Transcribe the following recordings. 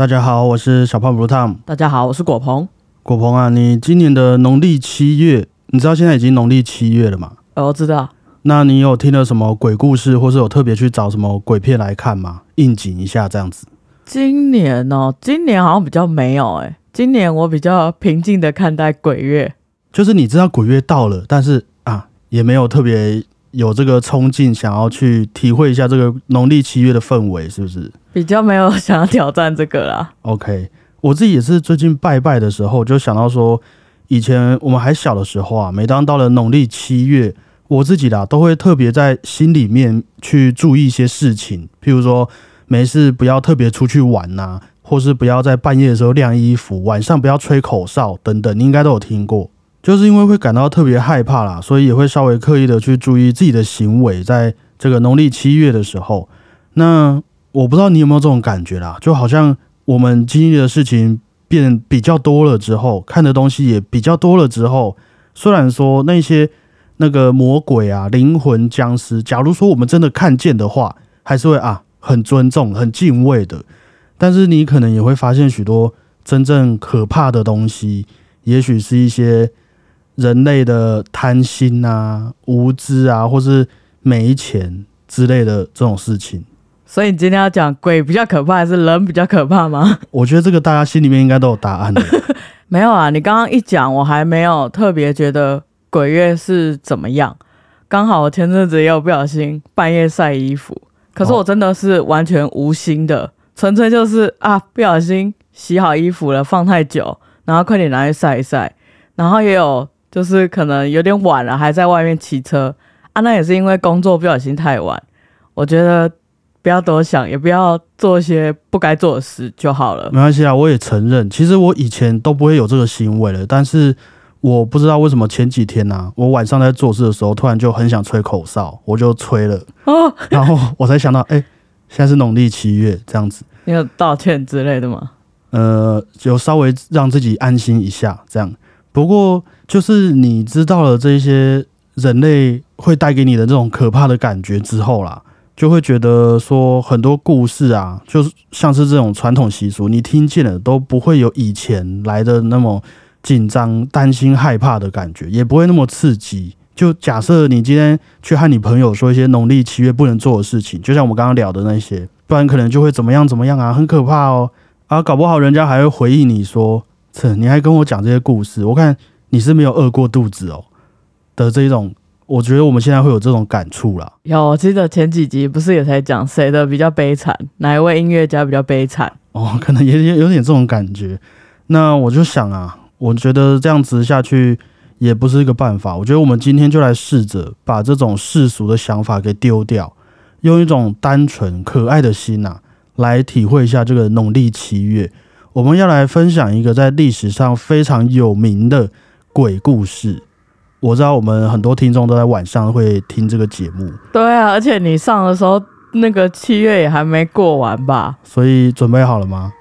大家好，我是小胖 Blue Tom。大家好，我是果鹏。果鹏啊，你今年的农历七月，你知道现在已经农历七月了吗？呃，我知道。那你有听了什么鬼故事，或是有特别去找什么鬼片来看吗？应景一下这样子。今年哦，今年好像比较没有哎。今年我比较平静的看待鬼月，就是你知道鬼月到了，但是啊，也没有特别有这个冲劲，想要去体会一下这个农历七月的氛围，是不是？比较没有想要挑战这个啦。OK，我自己也是最近拜拜的时候，就想到说，以前我们还小的时候啊，每当到了农历七月，我自己啦都会特别在心里面去注意一些事情，譬如说没事不要特别出去玩呐，或是不要在半夜的时候晾衣服，晚上不要吹口哨等等，你应该都有听过。就是因为会感到特别害怕啦，所以也会稍微刻意的去注意自己的行为，在这个农历七月的时候，那。我不知道你有没有这种感觉啦，就好像我们经历的事情变比较多了之后，看的东西也比较多了之后，虽然说那些那个魔鬼啊、灵魂、僵尸，假如说我们真的看见的话，还是会啊很尊重、很敬畏的。但是你可能也会发现许多真正可怕的东西，也许是一些人类的贪心啊、无知啊，或是没钱之类的这种事情。所以你今天要讲鬼比较可怕，还是人比较可怕吗？我觉得这个大家心里面应该都有答案的。没有啊，你刚刚一讲，我还没有特别觉得鬼月是怎么样。刚好我前阵子也有不小心半夜晒衣服，可是我真的是完全无心的，纯粹就是啊不小心洗好衣服了，放太久，然后快点拿去晒一晒。然后也有就是可能有点晚了，还在外面骑车啊，那也是因为工作不小心太晚。我觉得。不要多想，也不要做一些不该做的事就好了。没关系啊，我也承认，其实我以前都不会有这个行为了。但是我不知道为什么前几天呢，我晚上在做事的时候，突然就很想吹口哨，我就吹了。哦，然后我才想到，哎，现在是农历七月，这样子。你有道歉之类的吗？呃，就稍微让自己安心一下，这样。不过就是你知道了这些人类会带给你的这种可怕的感觉之后啦。就会觉得说很多故事啊，就是像是这种传统习俗，你听见了都不会有以前来的那么紧张、担心、害怕的感觉，也不会那么刺激。就假设你今天去和你朋友说一些农历七月不能做的事情，就像我们刚刚聊的那些，不然可能就会怎么样怎么样啊，很可怕哦啊，搞不好人家还会回忆你说，这你还跟我讲这些故事，我看你是没有饿过肚子哦的这种。我觉得我们现在会有这种感触了。有，我记得前几集不是也才讲谁的比较悲惨，哪一位音乐家比较悲惨？哦，可能也有有点这种感觉。那我就想啊，我觉得这样子下去也不是一个办法。我觉得我们今天就来试着把这种世俗的想法给丢掉，用一种单纯可爱的心呐，来体会一下这个农历七月。我们要来分享一个在历史上非常有名的鬼故事。我知道我们很多听众都在晚上会听这个节目。对啊，而且你上的时候，那个七月也还没过完吧？所以准备好了吗？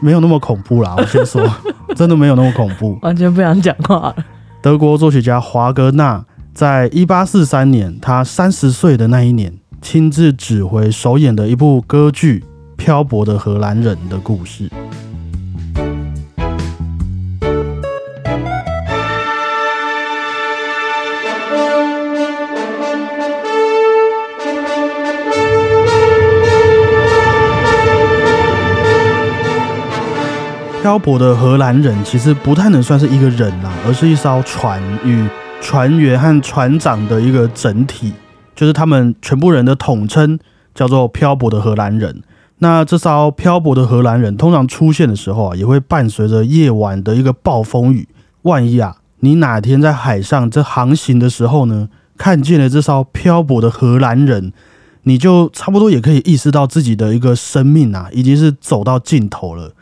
没有那么恐怖啦，我先说，真的没有那么恐怖。完全不想讲话。德国作曲家华格纳在一八四三年，他三十岁的那一年，亲自指挥首演的一部歌剧《漂泊的荷兰人》的故事。漂泊的荷兰人其实不太能算是一个人啦，而是一艘船与船员和船长的一个整体，就是他们全部人的统称叫做漂泊的荷兰人。那这艘漂泊的荷兰人通常出现的时候啊，也会伴随着夜晚的一个暴风雨。万一啊，你哪天在海上这航行的时候呢，看见了这艘漂泊的荷兰人，你就差不多也可以意识到自己的一个生命啊，已经是走到尽头了。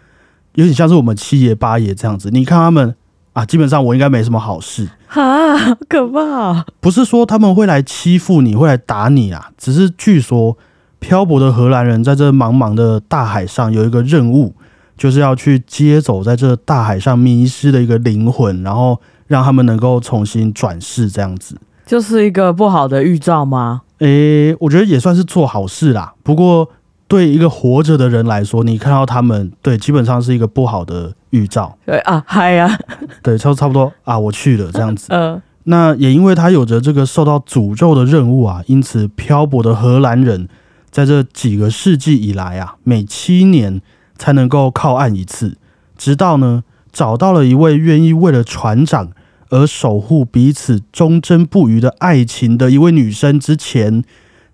有点像是我们七爷八爷这样子，你看他们啊，基本上我应该没什么好事啊，可怕！不是说他们会来欺负你，会来打你啊，只是据说漂泊的荷兰人在这茫茫的大海上有一个任务，就是要去接走在这大海上迷失的一个灵魂，然后让他们能够重新转世，这样子就是一个不好的预兆吗？诶，我觉得也算是做好事啦。不过。对一个活着的人来说，你看到他们，对，基本上是一个不好的预兆。对啊，嗨呀，对，差差不多啊，我去了这样子。嗯，那也因为他有着这个受到诅咒的任务啊，因此漂泊的荷兰人在这几个世纪以来啊，每七年才能够靠岸一次，直到呢找到了一位愿意为了船长而守护彼此忠贞不渝的爱情的一位女生之前，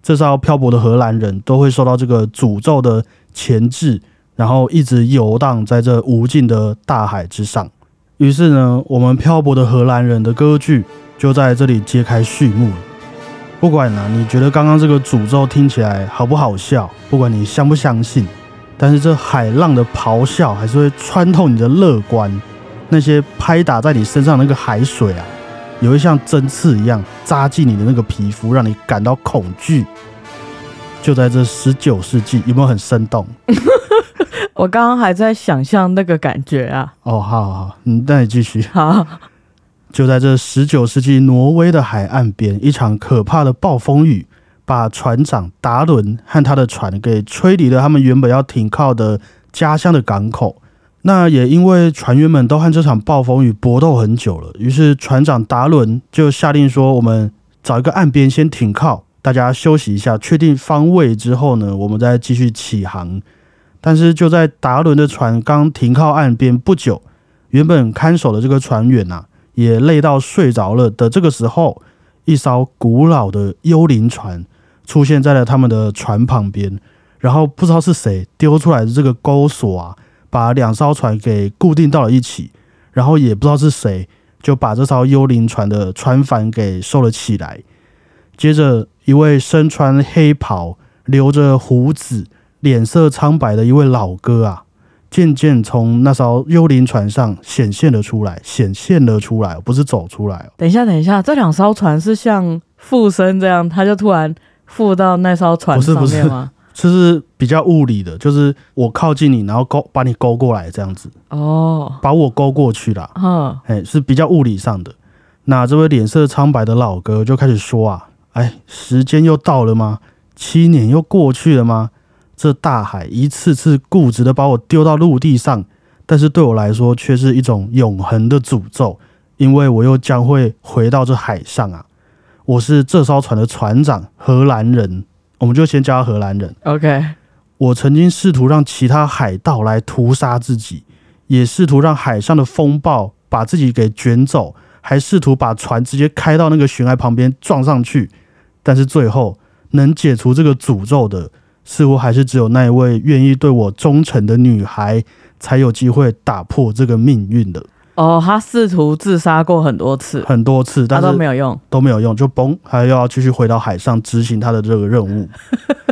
这艘漂泊的荷兰人都会受到这个诅咒的钳制，然后一直游荡在这无尽的大海之上。于是呢，我们漂泊的荷兰人的歌剧就在这里揭开序幕了。不管呢、你觉得刚刚这个诅咒听起来好不好笑，不管你相不相信，但是这海浪的咆哮还是会穿透你的乐观。那些拍打在你身上那个海水啊，也会像针刺一样扎进你的那个皮肤，让你感到恐惧。就在这十九世纪，有没有很生动？我刚刚还在想象那个感觉啊。哦，好好好，嗯，那你继续。好，就在这十九世纪挪威的海岸边，一场可怕的暴风雨把船长达伦和他的船给吹离了他们原本要停靠的家乡的港口。那也因为船员们都和这场暴风雨搏斗很久了，于是船长达伦就下令说：“我们找一个岸边先停靠，大家休息一下，确定方位之后呢，我们再继续起航。”但是就在达伦的船刚停靠岸边不久，原本看守的这个船员呐、也累到睡着了的这个时候，一艘古老的幽灵船出现在了他们的船旁边，然后不知道是谁丢出来的这个钩索啊，把两艘船给固定到了一起，然后也不知道是谁就把这艘幽灵船的船帆给收了起来。接着，一位身穿黑袍、留着胡子、脸色苍白的一位老哥啊，渐渐从那艘幽灵船上显现了出来，显现了出来，不是走出来哦。等一下，等一下，这两艘船是像附身这样，他就突然附到那艘船不是不是上面吗？就是比较物理的，就是我靠近你，然后勾把你勾过来，这样子，哦，把我勾过去啦。嗯，哎，是比较物理上的。那这位脸色苍白的老哥就开始说啊，哎，时间又到了吗？七年又过去了吗？这大海一次次固执的把我丢到陆地上，但是对我来说却是一种永恒的诅咒，因为我又将会回到这海上啊。我是这艘船的船长，荷兰人，我们就先叫他荷兰人。OK，我曾经试图让其他海盗来屠杀自己，也试图让海上的风暴把自己给卷走，还试图把船直接开到那个悬崖旁边撞上去。但是最后能解除这个诅咒的，似乎还是只有那一位愿意对我忠诚的女孩，才有机会打破这个命运的。哦，他试图自杀过很多次，很多次，他但是都没有用。都没有用，就崩，还又要继续回到海上执行他的这个任务。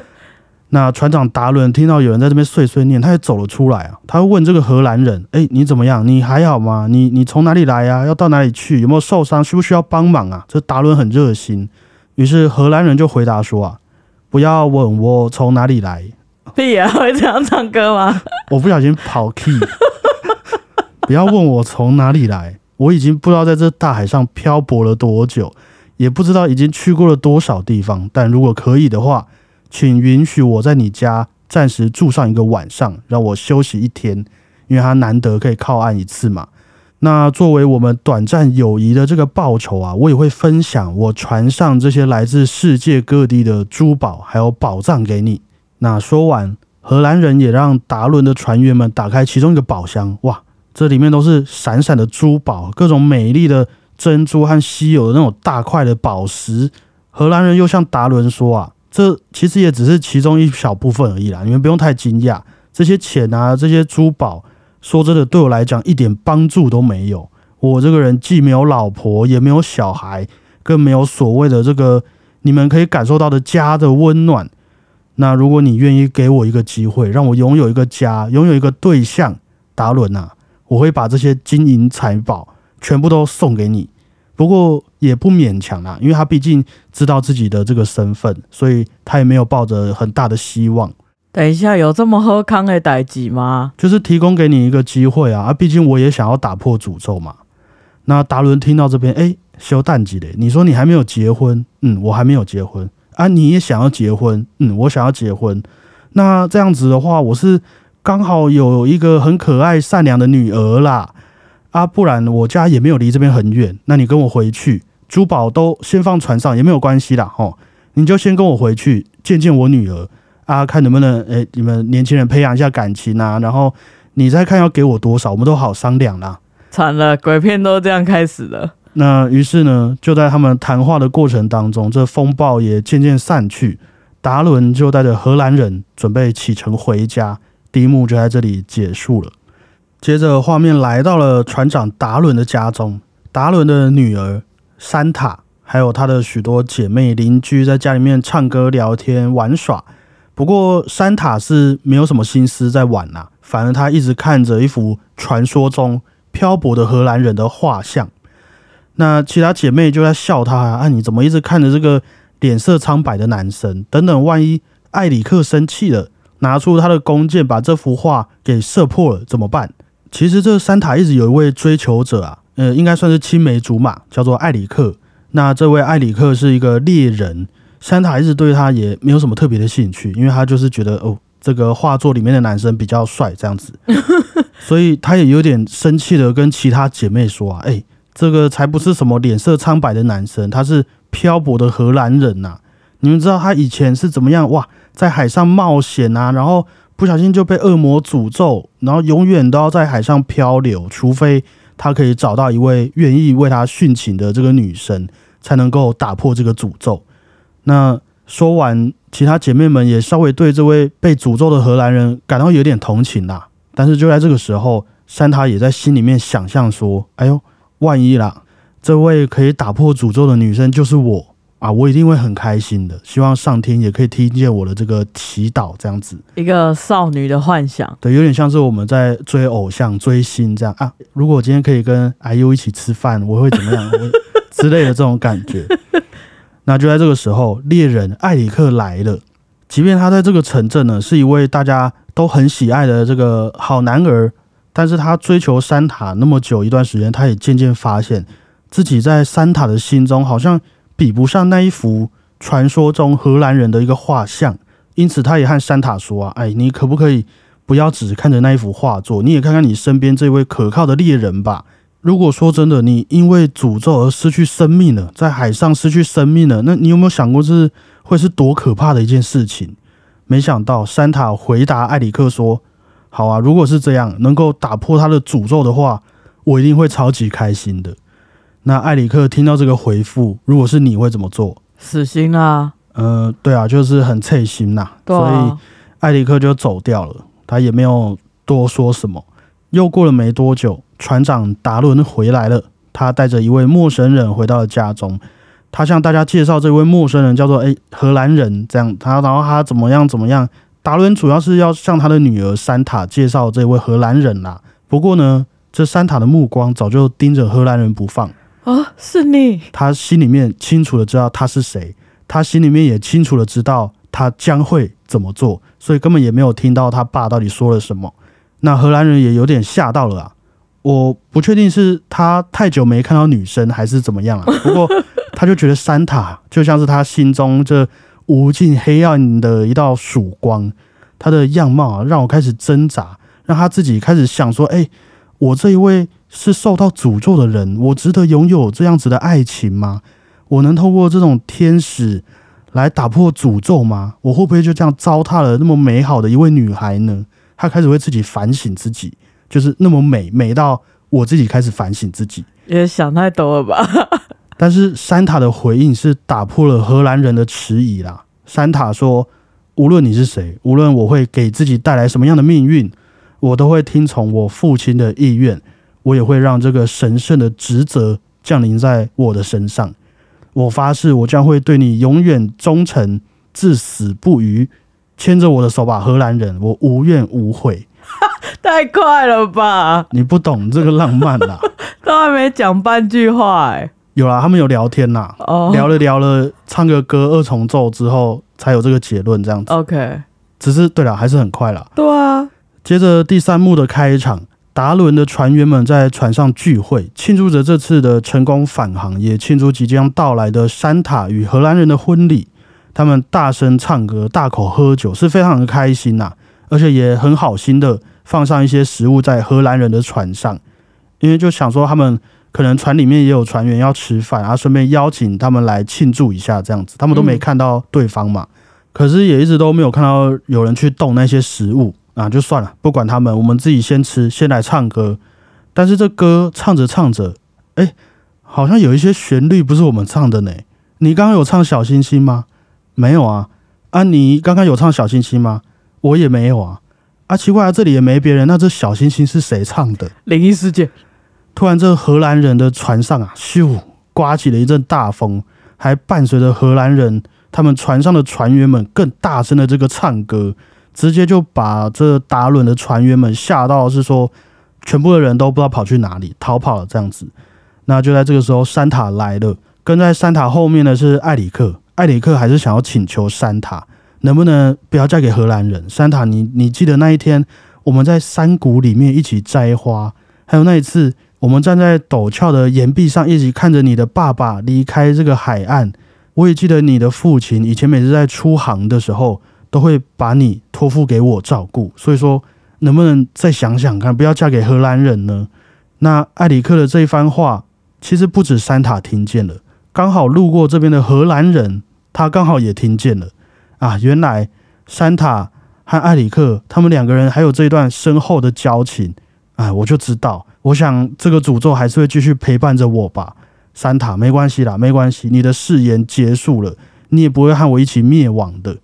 那船长达伦听到有人在这边碎碎念，他也走了出来啊。他问这个荷兰人：“哎，你怎么样？你还好吗？你你从哪里来呀、要到哪里去？有没有受伤？需不需要帮忙啊？”这达伦很热心，于是荷兰人就回答说：“啊，不要问我从哪里来，屁呀、会这样唱歌吗？我不小心跑 key，不要问我从哪里来，我已经不知道在这大海上漂泊了多久，也不知道已经去过了多少地方。但如果可以的话，请允许我在你家暂时住上一个晚上，让我休息一天，因为他难得可以靠岸一次嘛。那作为我们短暂友谊的这个报酬啊，我也会分享我船上这些来自世界各地的珠宝还有宝藏给你。那说完，荷兰人也让达伦的船员们打开其中一个宝箱，哇，这里面都是闪闪的珠宝，各种美丽的珍珠和稀有的那种大块的宝石。荷兰人又向达伦说啊，这其实也只是其中一小部分而已啦，你们不用太惊讶。这些钱啊，这些珠宝，说真的，对我来讲一点帮助都没有。我这个人既没有老婆，也没有小孩，更没有所谓的这个你们可以感受到的家的温暖。那如果你愿意给我一个机会，让我拥有一个家，拥有一个对象，达伦啊，我会把这些金银财宝全部都送给你。不过也不勉强啦，因为他毕竟知道自己的这个身份，所以他也没有抱着很大的希望，等一下，有这么喝康的代际吗？就是提供给你一个机会啊。啊，毕竟我也想要打破诅咒嘛。那达伦听到这边，哎，修蛋几嘞？你说你还没有结婚？嗯，我还没有结婚啊。你也想要结婚？嗯，我想要结婚。那这样子的话，我是刚好有一个很可爱善良的女儿啦，啊，不然我家也没有离这边很远，那你跟我回去，珠宝都先放船上也没有关系啦，吼，你就先跟我回去见见我女儿啊，看能不能诶、你们年轻人培养一下感情啊，然后你再看要给我多少，我们都好商量啦。惨了，鬼片都这样开始了。那于是呢，就在他们谈话的过程当中，这风暴也渐渐散去。达伦就带着荷兰人准备启程回家，第一幕就在这里结束了。接着画面来到了船长达伦的家中，达伦的女儿山塔还有她的许多姐妹邻居在家里面唱歌、聊天、玩耍。不过山塔是没有什么心思在玩啦、反而他一直看着一幅传说中漂泊的荷兰人的画像。那其他姐妹就在笑他，啊你怎么一直看着这个脸色苍白的男生？等等，万一艾里克生气了，拿出他的弓箭把这幅画给射破了怎么办？其实这山塔一直有一位追求者啊，呃，应该算是青梅竹马，叫做艾里克。那这位艾里克是一个猎人，山塔一直对他也没有什么特别的兴趣，因为他就是觉得哦，这个画作里面的男生比较帅这样子，所以他也有点生气的跟其他姐妹说啊，哎、这个才不是什么脸色苍白的男生，他是漂泊的荷兰人呐、你们知道他以前是怎么样？哇，在海上冒险啊，然后不小心就被恶魔诅咒，然后永远都要在海上漂流，除非他可以找到一位愿意为他殉情的这个女神，才能够打破这个诅咒。那说完，其他姐妹们也稍微对这位被诅咒的荷兰人感到有点同情啦。但是就在这个时候，山塔也在心里面想象说：“哎呦，万一啦，这位可以打破诅咒的女生就是我啊，我一定会很开心的。希望上天也可以听见我的这个祈祷，这样子。一个少女的幻想，对，有点像是我们在追偶像、追星这样啊。如果我今天可以跟 IU 一起吃饭，我会怎么样？我之类的这种感觉。那就在这个时候，猎人艾里克来了。即便他在这个城镇呢，是一位大家都很喜爱的这个好男儿，但是他追求山塔那么久一段时间，他也渐渐发现自己在山塔的心中好像比不上那一幅传说中荷兰人的一个画像。因此，他也和山塔说啊，哎，你可不可以不要只看着那一幅画作，你也看看你身边这位可靠的猎人吧。如果说真的，你因为诅咒而失去生命了，在海上失去生命了，那你有没有想过是会是多可怕的一件事情？没想到山塔回答艾里克说：“好啊，如果是这样，能够打破他的诅咒的话，我一定会超级开心的。”那艾里克听到这个回复，如果是你会怎么做？死心啦、呃，对啊，就是很脆心呐、对所以啊，艾里克就走掉了，他也没有多说什么。又过了没多久，船长达伦回来了，他带着一位陌生人回到了家中。他向大家介绍这位陌生人叫做诶荷兰人，这样他然后他怎么样怎么样。达伦主要是要向他的女儿山塔介绍这位荷兰人啦。不过呢，这山塔的目光早就盯着荷兰人不放。哦，是你，他心里面清楚的知道他是谁，他心里面也清楚的知道他将会怎么做，所以根本也没有听到他爸到底说了什么。那荷兰人也有点吓到了啊！我不确定是他太久没看到女生，还是怎么样啊。不过他就觉得山塔就像是他心中这无尽黑暗的一道曙光，他的样貌啊，让我开始挣扎，让他自己开始想说：哎、我这一位是受到诅咒的人，我值得拥有这样子的爱情吗？我能透过这种天使来打破诅咒吗？我会不会就这样糟蹋了那么美好的一位女孩呢？她开始为自己反省自己，就是那么美，美到我自己开始反省自己。也想太多了吧？但是山塔的回应是打破了荷兰人的迟疑啦。山塔说：“无论你是谁，无论我会给自己带来什么样的命运，我都会听从我父亲的意愿，我也会让这个神圣的职责降临在我的身上。我发誓，我将会对你永远忠诚，至死不渝。牵着我的手吧，荷兰人，我无怨无悔。太快了吧，你不懂这个浪漫啦。都还没讲半句话哎、有啦，他们有聊天啦。”哦，聊了聊了，唱个歌二重奏之后，才有这个结论，这样子。OK，只是对了，还是很快啦。对啊，接着第三幕的开场，达伦的船员们在船上聚会，庆祝着这次的成功返航，也庆祝即将到来的山塔与荷兰人的婚礼。他们大声唱歌、大口喝酒，是非常的开心呐，而且也很好心的放上一些食物在荷兰人的船上，因为就想说他们可能船里面也有船员要吃饭，然后顺便邀请他们来庆祝一下这样子。他们都没看到对方嘛，可是也一直都没有看到有人去动那些食物啊，就算了，不管他们，我们自己先吃，先来唱歌。但是这歌唱着唱着，哎，好像有一些旋律不是我们唱的呢。你刚刚有唱小星星吗？没有啊。啊，你刚刚有唱小星星吗？我也没有啊。啊，奇怪啊，这里也没别人，那这小星星是谁唱的？灵异事件。突然，这荷兰人的船上啊，咻，刮起了一阵大风，还伴随着荷兰人他们船上的船员们更大声的这个唱歌，直接就把这达伦的船员们吓到，是说。全部的人都不知道跑去哪里逃跑了，这样子。那就在这个时候，山塔来了。跟在山塔后面的是艾里克。艾里克还是想要请求山塔，能不能不要嫁给荷兰人？山塔，你你记得那一天我们在山谷里面一起摘花，还有那一次我们站在陡峭的岩壁上一起看着你的爸爸离开这个海岸。我也记得你的父亲以前每次在出航的时候都会把你托付给我照顾。所以说。能不能再想想看，不要嫁给荷兰人呢？那艾里克的这一番话，其实不止山塔听见了，刚好路过这边的荷兰人，他刚好也听见了。啊，原来山塔和艾里克他们两个人还有这一段深厚的交情。哎，我就知道，我想这个诅咒还是会继续陪伴着我吧。山塔，没关系啦，没关系，你的誓言结束了，你也不会和我一起灭亡的。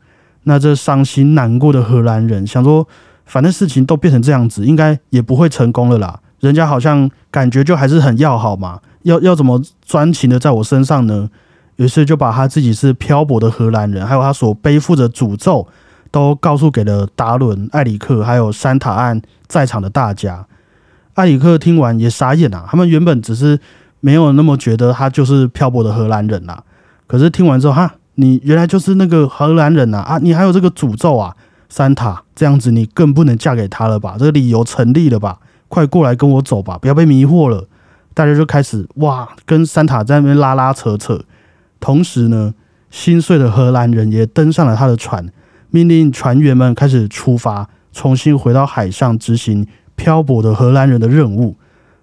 那这伤心难过的荷兰人想说。反正事情都变成这样子，应该也不会成功了啦。人家好像感觉就还是很要好嘛，要要怎么专情的在我身上呢？于是就把他自己是漂泊的荷兰人，还有他所背负的诅咒，都告诉给了达伦、艾里克还有山塔岸在场的大家。艾里克听完也傻眼啊，他们原本只是没有那么觉得他就是漂泊的荷兰人啦，可是听完之后，哈，你原来就是那个荷兰人呐啊，你还有这个诅咒啊！山塔这样子，你更不能嫁给他了吧？这个理由成立了吧？快过来跟我走吧，不要被迷惑了。大家就开始哇，跟山塔在那边拉拉扯扯。同时呢，心碎的荷兰人也登上了他的船，命令船员们开始出发，重新回到海上执行漂泊的荷兰人的任务。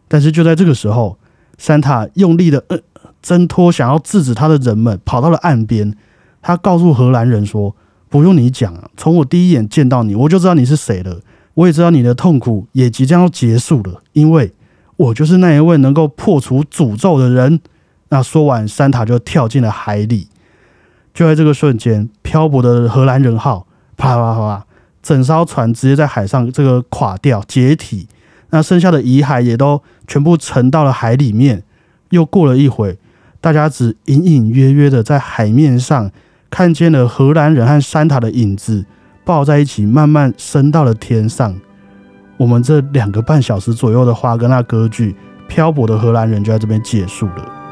但是就在这个时候，山塔用力的呃挣脱想要制止他的人们，跑到了岸边。他告诉荷兰人说。不用你讲，从我第一眼见到你，我就知道你是谁了。我也知道你的痛苦也即将要结束了，因为我就是那一位能够破除诅咒的人。那说完，山塔就跳进了海里。就在这个瞬间，漂泊的荷兰人号啪啪啪啪，整艘船直接在海上这个垮掉解体。那剩下的遗骸也都全部沉到了海里面。又过了一会，大家只隐隐约约的在海面上。看见了荷兰人和山塔的影子抱在一起，慢慢升到了天上。我们这两个半小时左右的华格纳歌剧《漂泊的荷兰人》就在这边结束了。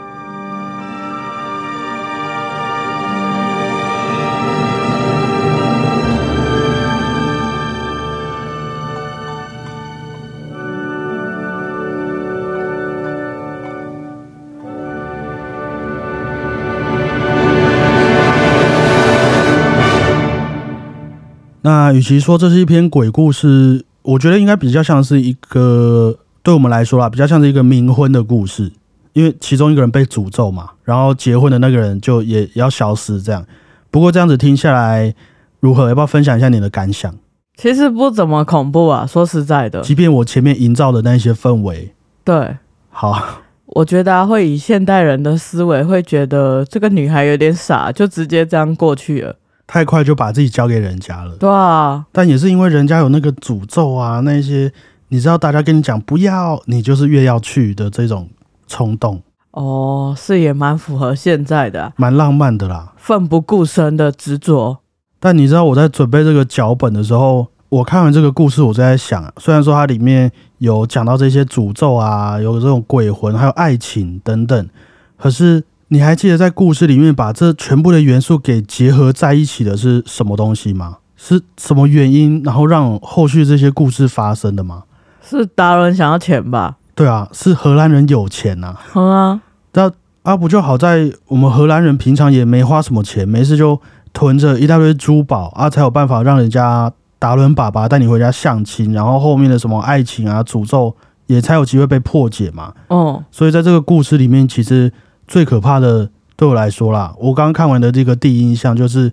与其说这是一篇鬼故事，我觉得应该比较像是一个对我们来说啦，比较像是一个冥婚的故事，因为其中一个人被诅咒嘛，然后结婚的那个人就也要消失这样。不过这样子听下来如何？要不要分享一下你的感想？其实不怎么恐怖啊，说实在的。即便我前面营造的那些氛围，对，好，我觉得会以现代人的思维会觉得这个女孩有点傻，就直接这样过去了。太快就把自己交给人家了，对啊，但也是因为人家有那个诅咒啊，那些你知道，大家跟你讲不要，你就是越要去的这种冲动。哦，是也蛮符合现在的，蛮浪漫的啦，奋不顾身的执着。但你知道我在准备这个脚本的时候，我看完这个故事，我就在想，虽然说它里面有讲到这些诅咒啊，有这种鬼魂，还有爱情等等，可是。你还记得在故事里面把这全部的元素给结合在一起的是什么东西吗？是什么原因，然后让后续这些故事发生的吗？是达伦想要钱吧？对啊，是荷兰人有钱呐。嗯啊，那啊不就好在我们荷兰人平常也没花什么钱，没事就囤着一大堆珠宝啊，才有办法让人家达伦爸爸带你回家相亲，然后后面的什么爱情啊、诅咒也才有机会被破解嘛。哦，所以在这个故事里面，其实最可怕的对我来说啦，我刚刚看完的这个第一印象就是，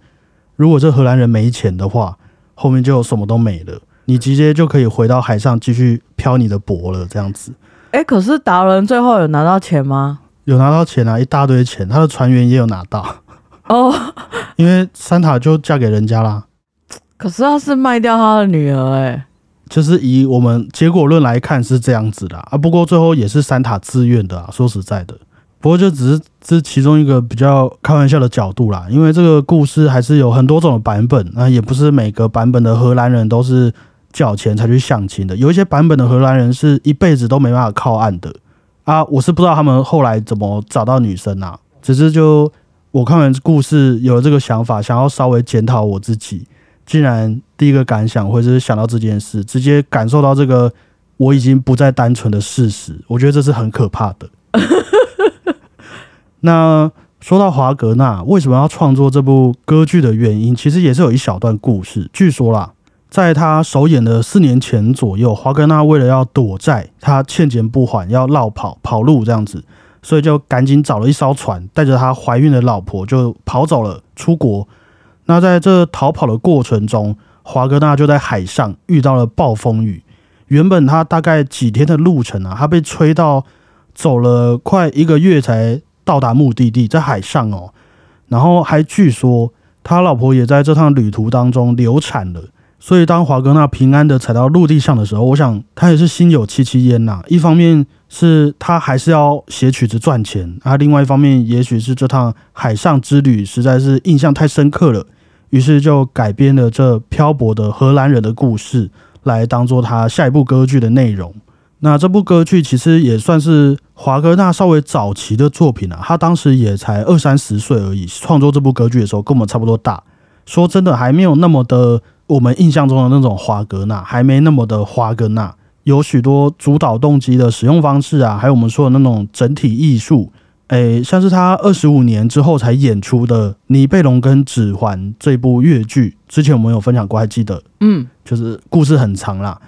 如果这荷兰人没钱的话，后面就什么都没了，你直接就可以回到海上继续漂你的泊了，这样子。哎，可是达伦最后有拿到钱吗？有拿到钱啊，一大堆钱，他的船员也有拿到，哦，因为三塔就嫁给人家啦。可是他是卖掉他的女儿，哎，就是以我们结果论来看是这样子的啊，不过最后也是三塔自愿的啊。说实在的，不过就只是这其中一个比较开玩笑的角度啦，因为这个故事还是有很多种版本，那也不是每个版本的荷兰人都是缴钱才去相亲的，有一些版本的荷兰人是一辈子都没办法靠岸的啊。我是不知道他们后来怎么找到女生啊，只是就我看完故事有了这个想法，想要稍微检讨我自己。竟然第一个感想或者是想到这件事，直接感受到这个我已经不再单纯的事实，我觉得这是很可怕的。那说到华格纳为什么要创作这部歌剧的原因，其实也是有一小段故事。据说啦，在他首演的四年前左右，华格纳为了要躲债，他欠钱不还，要绕跑跑路这样子，所以就赶紧找了一艘船，带着他怀孕的老婆就跑走了，出国。那在这逃跑的过程中，华格纳就在海上遇到了暴风雨。原本他大概几天的路程啊，他被吹到走了快一个月才到达目的地，在海上哦。然后还据说他老婆也在这趟旅途当中流产了。所以当华格纳平安的踩到陆地上的时候，我想他也是心有戚戚焉呐。一方面是他还是要写曲子赚钱，啊，另外一方面也许是这趟海上之旅实在是印象太深刻了。于是就改编了这漂泊的荷兰人的故事，来当做他下一部歌剧的内容。那这部歌剧其实也算是华哥纳稍微早期的作品啊，他当时也才二三十岁而已，创作这部歌剧的时候跟我们差不多大。说真的，还没有那么的我们印象中的那种华格纳，还没那么的华格纳，有许多主导动机的使用方式啊，还有我们说的那种整体艺术。诶，像是他二十五年之后才演出的《尼贝龙跟指环》这部越剧，之前我们有分享过，还记得？嗯，就是故事很长啦。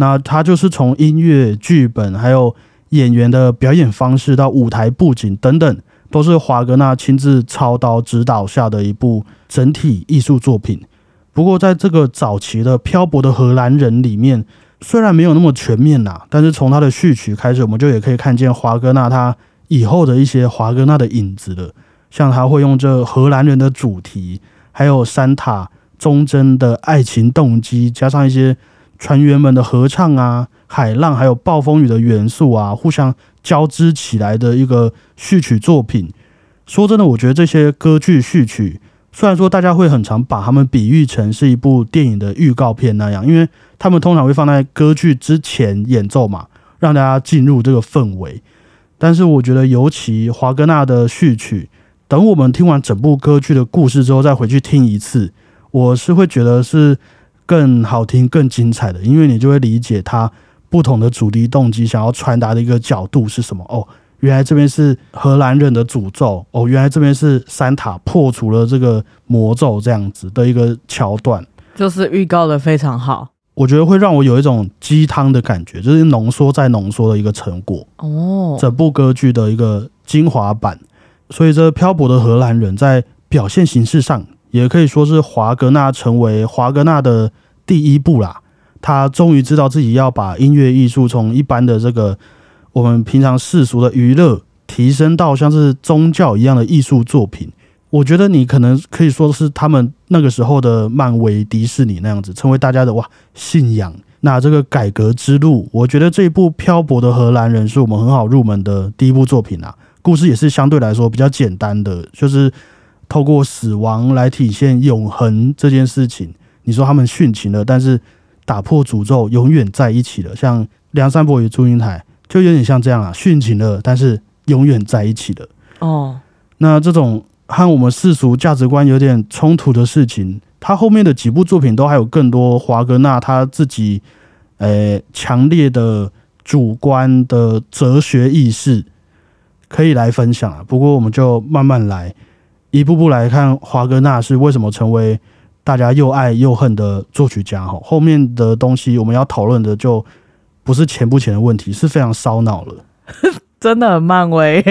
那他就是从音乐、剧本，还有演员的表演方式到舞台布景等等，都是华格纳亲自操刀指导下的一部整体艺术作品。不过，在这个早期的漂泊的荷兰人里面，虽然没有那么全面呐，但是从他的序曲开始，我们就也可以看见华格纳他。以后的一些华格纳的影子了，像他会用这荷兰人的主题，还有山塔忠贞的爱情动机，加上一些船员们的合唱啊、海浪还有暴风雨的元素啊，互相交织起来的一个序曲作品。说真的，我觉得这些歌剧序曲，虽然说大家会很常把他们比喻成是一部电影的预告片那样，因为他们通常会放在歌剧之前演奏嘛，让大家进入这个氛围。但是我觉得，尤其华格纳的序曲，等我们听完整部歌剧的故事之后，再回去听一次，我是会觉得是更好听、更精彩的，因为你就会理解他不同的主题动机想要传达的一个角度是什么。哦，原来这边是荷兰人的诅咒，哦，原来这边是三塔破除了这个魔咒，这样子的一个桥段，就是预告的非常好。我觉得会让我有一种鸡汤的感觉，就是浓缩再浓缩的一个成果。哦，整部歌剧的一个精华版。所以，这漂泊的荷兰人在表现形式上，也可以说是华格纳成为华格纳的第一步啦。他终于知道自己要把音乐艺术从一般的这个我们平常世俗的娱乐，提升到像是宗教一样的艺术作品。我觉得你可能可以说是他们那个时候的漫威、迪士尼那样子，成为大家的哇信仰。那这个改革之路，我觉得这一部《漂泊的荷兰人》是我们很好入门的第一部作品啊。故事也是相对来说比较简单的，就是透过死亡来体现永恒这件事情。你说他们殉情了，但是打破诅咒，永远在一起了。像梁山伯与祝英台，就有点像这样啊，殉情了，但是永远在一起了。哦，那这种和我们世俗价值观有点冲突的事情，他后面的几部作品都还有更多华格纳他自己，呃，强烈的主观的哲学意识可以来分享啊。不过我们就慢慢来，一步步来看华格纳是为什么成为大家又爱又恨的作曲家哈。后面的东西我们要讨论的就不是钱不钱的问题，是非常烧脑了。真的很漫威。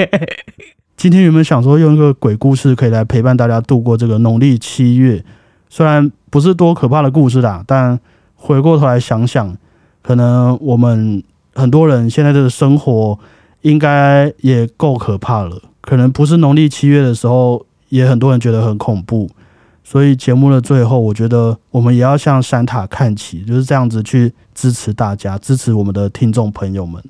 今天原本想说用一个鬼故事可以来陪伴大家度过这个农历七月，虽然不是多可怕的故事啦，但回过头来想想，可能我们很多人现在的生活应该也够可怕了。可能不是农历七月的时候，也很多人觉得很恐怖。所以节目的最后，我觉得我们也要向山塔看齐，就是这样子去支持大家，支持我们的听众朋友们。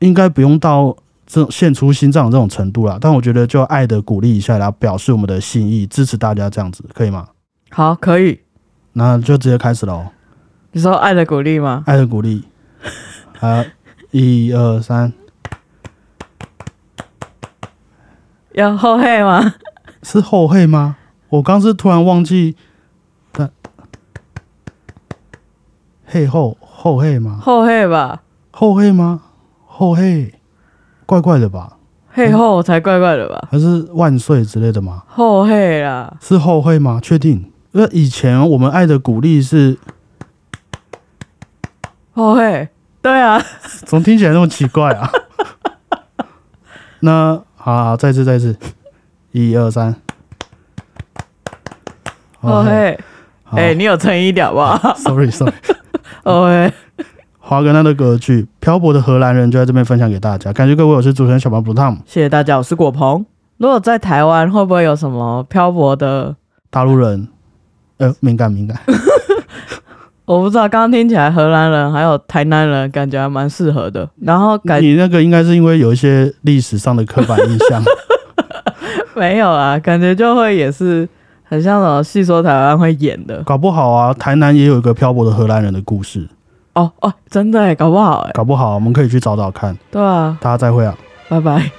应该不用到这种献出心脏这种程度啦，但我觉得就爱的鼓励一下，然后表示我们的心意，支持大家这样子，可以吗？好，可以。那就直接开始喽。你说爱的鼓励吗？爱的鼓励。好，一二三，要后黑吗？是后黑吗？我刚是突然忘记，但黑后后黑吗？后黑吧，后黑吗？后黑，怪怪的吧？黑后才怪怪的吧？还是万岁之类的吗？后黑啦，是后黑吗？确定？因为以前我们爱的鼓励是后黑，对啊，怎么听起来那么奇怪啊？那好好，再次再次，一二三，后黑，好。哎，你有诚意一点好不好？，sorry sorry，后黑，华格纳的歌剧《漂泊的荷兰人》就在这边分享给大家，感谢各位，我是主持人小白 Blue Tom，谢谢大家，我是果鹏。如果在台湾，会不会有什么漂泊的？大陆人，呃，敏感敏感，我不知道，刚刚听起来荷兰人还有台南人感觉还蛮适合的。然后感你那个应该是因为有一些历史上的刻板印象，没有啊，感觉就会也是很像什种戏说台湾会演的，搞不好啊，台南也有一个漂泊的荷兰人的故事。哦哦，真的，搞不好，搞不好，我们可以去找找看。对啊，大家再会啊，拜拜。